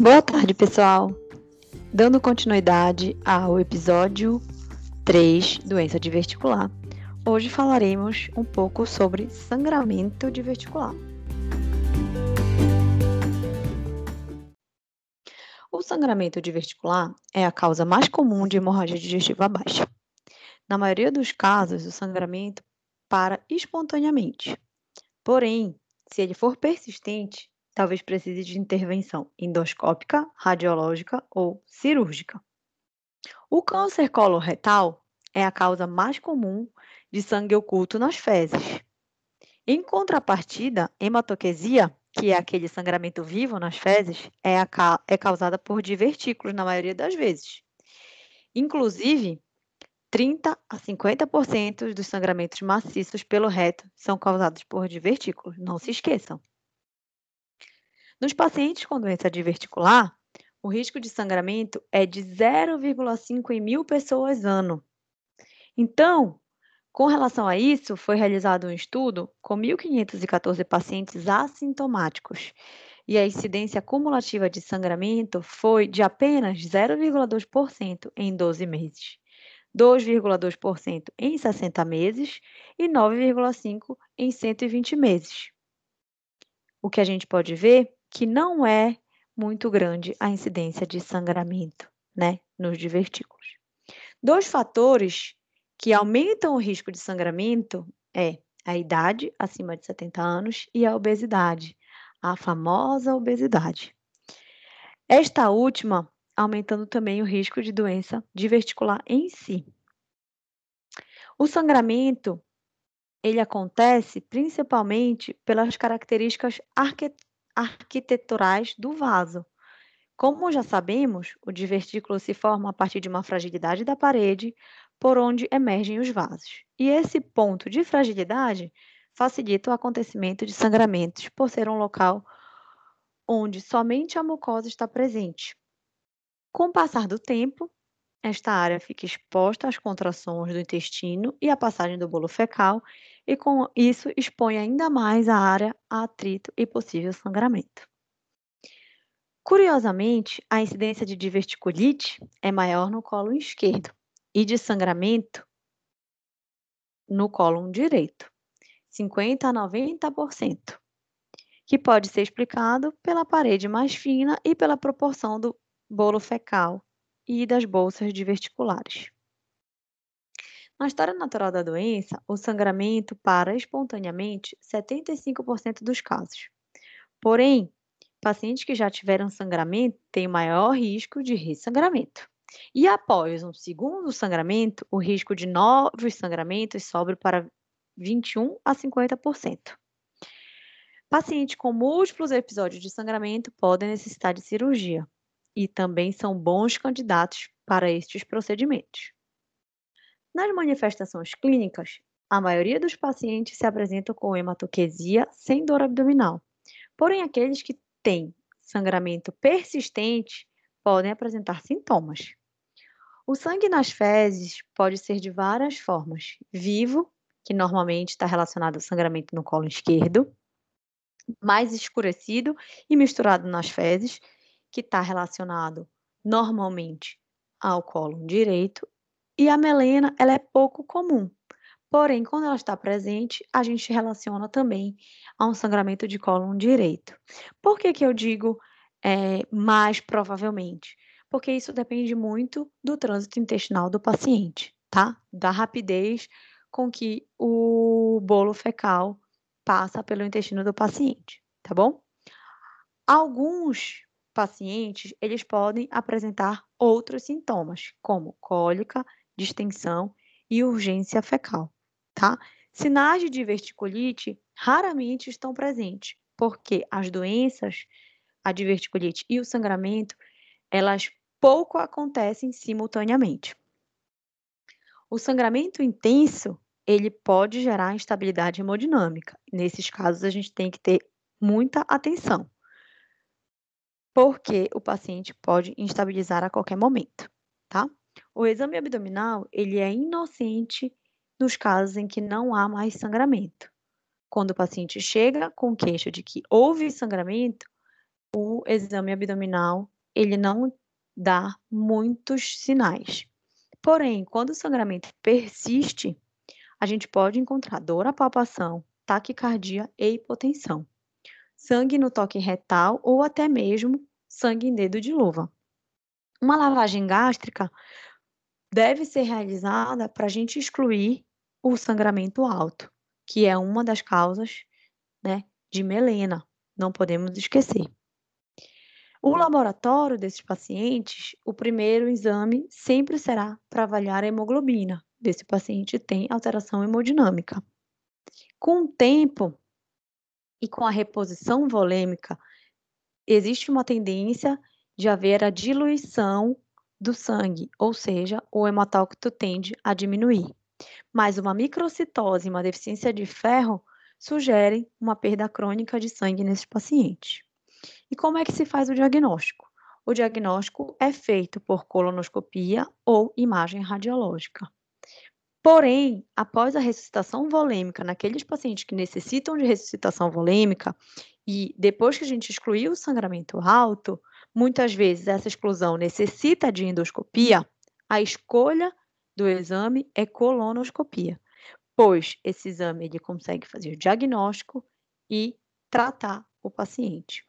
Boa tarde, pessoal. Dando continuidade ao episódio 3, doença diverticular. Hoje falaremos um pouco sobre sangramento diverticular. O sangramento diverticular é a causa mais comum de hemorragia digestiva baixa. Na maioria dos casos, o sangramento para espontaneamente. Porém, se ele for persistente, talvez precise de intervenção endoscópica, radiológica ou cirúrgica. O câncer coloretal é a causa mais comum de sangue oculto nas fezes. Em contrapartida, hematoquesia, que é aquele sangramento vivo nas fezes, é, a, é causada por divertículos na maioria das vezes. Inclusive, 30 a 50% dos sangramentos maciços pelo reto são causados por divertículos, não se esqueçam. Nos pacientes com doença diverticular, o risco de sangramento é de 0,5 em mil pessoas ano. Então, com relação a isso, foi realizado um estudo com 1.514 pacientes assintomáticos e a incidência cumulativa de sangramento foi de apenas 0,2% em 12 meses, 2,2% em 60 meses e 9,5% em 120 meses. O que a gente pode ver que não é muito grande a incidência de sangramento, né, nos divertículos. Dois fatores que aumentam o risco de sangramento é a idade acima de 70 anos e a obesidade, a famosa obesidade. Esta última aumentando também o risco de doença diverticular em si. O sangramento ele acontece principalmente pelas características arquiteturais do vaso. Como já sabemos, o divertículo se forma a partir de uma fragilidade da parede por onde emergem os vasos. E esse ponto de fragilidade facilita o acontecimento de sangramentos por ser um local onde somente a mucosa está presente. Com o passar do tempo, esta área fica exposta às contrações do intestino e à passagem do bolo fecal, e com isso expõe ainda mais a área a atrito e possível sangramento. Curiosamente, a incidência de diverticulite é maior no colo esquerdo e de sangramento no colo direito, 50 a 90%, que pode ser explicado pela parede mais fina e pela proporção do bolo fecal e das bolsas diverticulares. Na história natural da doença, o sangramento para espontaneamente 75% dos casos. Porém, pacientes que já tiveram sangramento têm maior risco de ressangramento. E após um segundo sangramento, o risco de novos sangramentos sobe para 21 a 50%. Pacientes com múltiplos episódios de sangramento podem necessitar de cirurgia e também são bons candidatos para estes procedimentos. Nas manifestações clínicas, a maioria dos pacientes se apresentam com hematoquesia sem dor abdominal. Porém, aqueles que têm sangramento persistente podem apresentar sintomas. O sangue nas fezes pode ser de várias formas: vivo, que normalmente está relacionado ao sangramento no colo esquerdo, mais escurecido e misturado nas fezes, que está relacionado normalmente ao colo direito, e a melena ela é pouco comum. Porém, quando ela está presente, a gente relaciona também a um sangramento de colo direito. Por que, que eu digo é, mais provavelmente? Porque isso depende muito do trânsito intestinal do paciente, tá? Da rapidez com que o bolo fecal passa pelo intestino do paciente, tá bom? Alguns pacientes, eles podem apresentar outros sintomas, como cólica, distensão e urgência fecal, tá? Sinais de diverticulite raramente estão presentes, porque as doenças, a diverticulite e o sangramento, elas pouco acontecem simultaneamente. O sangramento intenso, ele pode gerar instabilidade hemodinâmica. Nesses casos, a gente tem que ter muita atenção, porque o paciente pode instabilizar a qualquer momento, tá? O exame abdominal, ele é inocente nos casos em que não há mais sangramento. Quando o paciente chega com queixa de que houve sangramento, o exame abdominal, ele não dá muitos sinais. Porém, quando o sangramento persiste, a gente pode encontrar dor à palpação, taquicardia e hipotensão, sangue no toque retal ou até mesmo sangue em dedo de luva. Uma lavagem gástrica deve ser realizada para a gente excluir o sangramento alto, que é uma das causas né, de melena, não podemos esquecer. O laboratório desses pacientes, o primeiro exame sempre será para avaliar a hemoglobina desse paciente tem alteração hemodinâmica. Com o tempo e com a reposição volêmica, existe uma tendência de haver a diluição do sangue, ou seja, o hematócrito tende a diminuir. Mas uma microcitose e uma deficiência de ferro sugerem uma perda crônica de sangue nesses pacientes. E como é que se faz o diagnóstico? O diagnóstico é feito por colonoscopia ou imagem radiológica. Porém, após a ressuscitação volêmica, naqueles pacientes que necessitam de ressuscitação volêmica, e depois que a gente excluir o sangramento alto, muitas vezes essa exclusão necessita de endoscopia, a escolha do exame é colonoscopia, pois esse exame ele consegue fazer diagnóstico e tratar o paciente.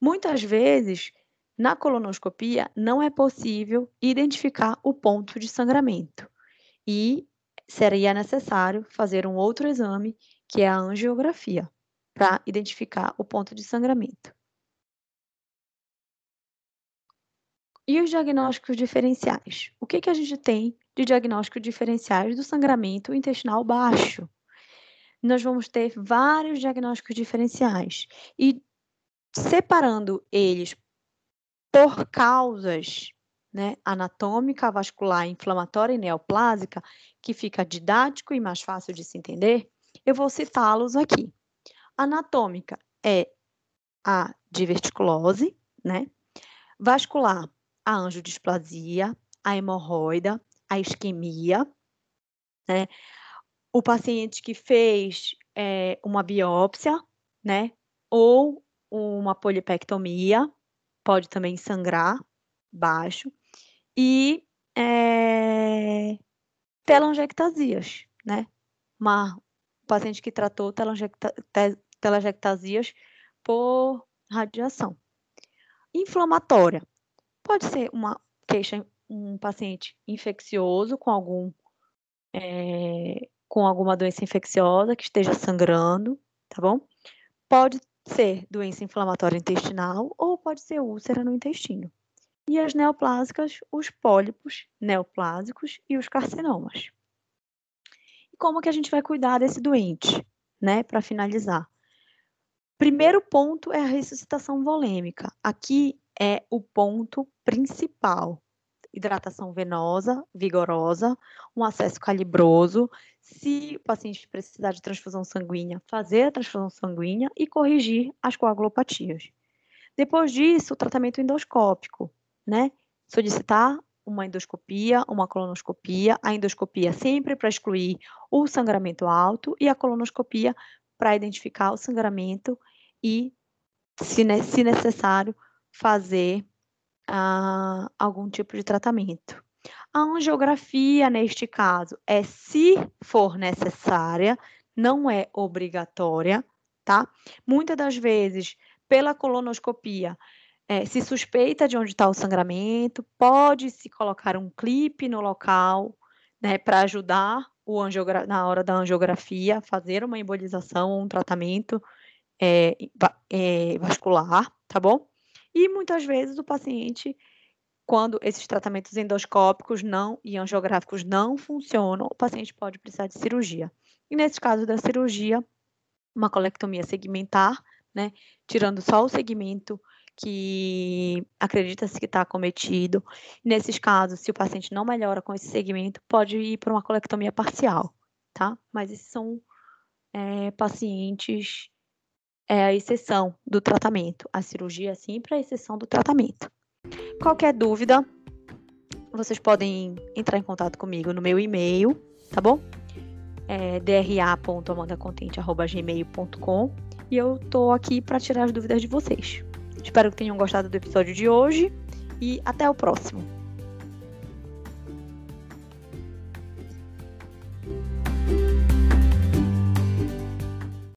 Muitas vezes, na colonoscopia, não é possível identificar o ponto de sangramento e seria necessário fazer um outro exame, que é a angiografia, para identificar o ponto de sangramento. E os diagnósticos diferenciais? O que, que a gente tem de diagnósticos diferenciais do sangramento intestinal baixo? Nós vamos ter vários diagnósticos diferenciais. E separando eles por causas né, anatômica, vascular, inflamatória e neoplásica, que fica didático e mais fácil de se entender, eu vou citá-los aqui. Anatômica é a diverticulose, né? Vascular, a angiodisplasia, a hemorroida, a isquemia, né? O paciente que fez é, uma biópsia, né? Ou uma polipectomia, pode também sangrar baixo, e é, telangiectasias, né? Uma paciente que tratou telangiecta, telangiectasias por radiação. Inflamatória. Pode ser uma queixa, um paciente infeccioso com algum é, com alguma doença infecciosa que esteja sangrando, tá bom? Pode ser doença inflamatória intestinal ou pode ser úlcera no intestino. E as neoplásicas, os pólipos neoplásicos e os carcinomas. E como que a gente vai cuidar desse doente, né, para finalizar? Primeiro ponto é a ressuscitação volêmica. Aqui é o ponto principal. Hidratação venosa, vigorosa, um acesso calibroso, se o paciente precisar de transfusão sanguínea, fazer a transfusão sanguínea e corrigir as coagulopatias. Depois disso, o tratamento endoscópico, né? Solicitar uma endoscopia, uma colonoscopia, a endoscopia sempre para excluir o sangramento alto e a colonoscopia para identificar o sangramento e, se, se necessário, fazer uh, algum tipo de tratamento. A angiografia, neste caso, é se for necessária, não é obrigatória, tá? Muitas das vezes, pela colonoscopia, é, se suspeita de onde está o sangramento, pode-se colocar um clipe no local, né, para ajudar o na hora da angiografia, fazer uma embolização um tratamento é, é, vascular, tá bom? E muitas vezes o paciente quando esses tratamentos endoscópicos não e angiográficos não funcionam, o paciente pode precisar de cirurgia. E nesse caso da cirurgia, uma colectomia segmentar, né, tirando só o segmento que acredita-se que está acometido. Nesses casos, se o paciente não melhora com esse segmento, pode ir para uma colectomia parcial, tá? Mas esses são é, pacientes, é a exceção do tratamento. A cirurgia é sempre a exceção do tratamento. Qualquer dúvida, vocês podem entrar em contato comigo no meu e-mail, tá bom? É dra.amandacontente.gmail.com e eu tô aqui para tirar as dúvidas de vocês. Espero que tenham gostado do episódio de hoje e até o próximo.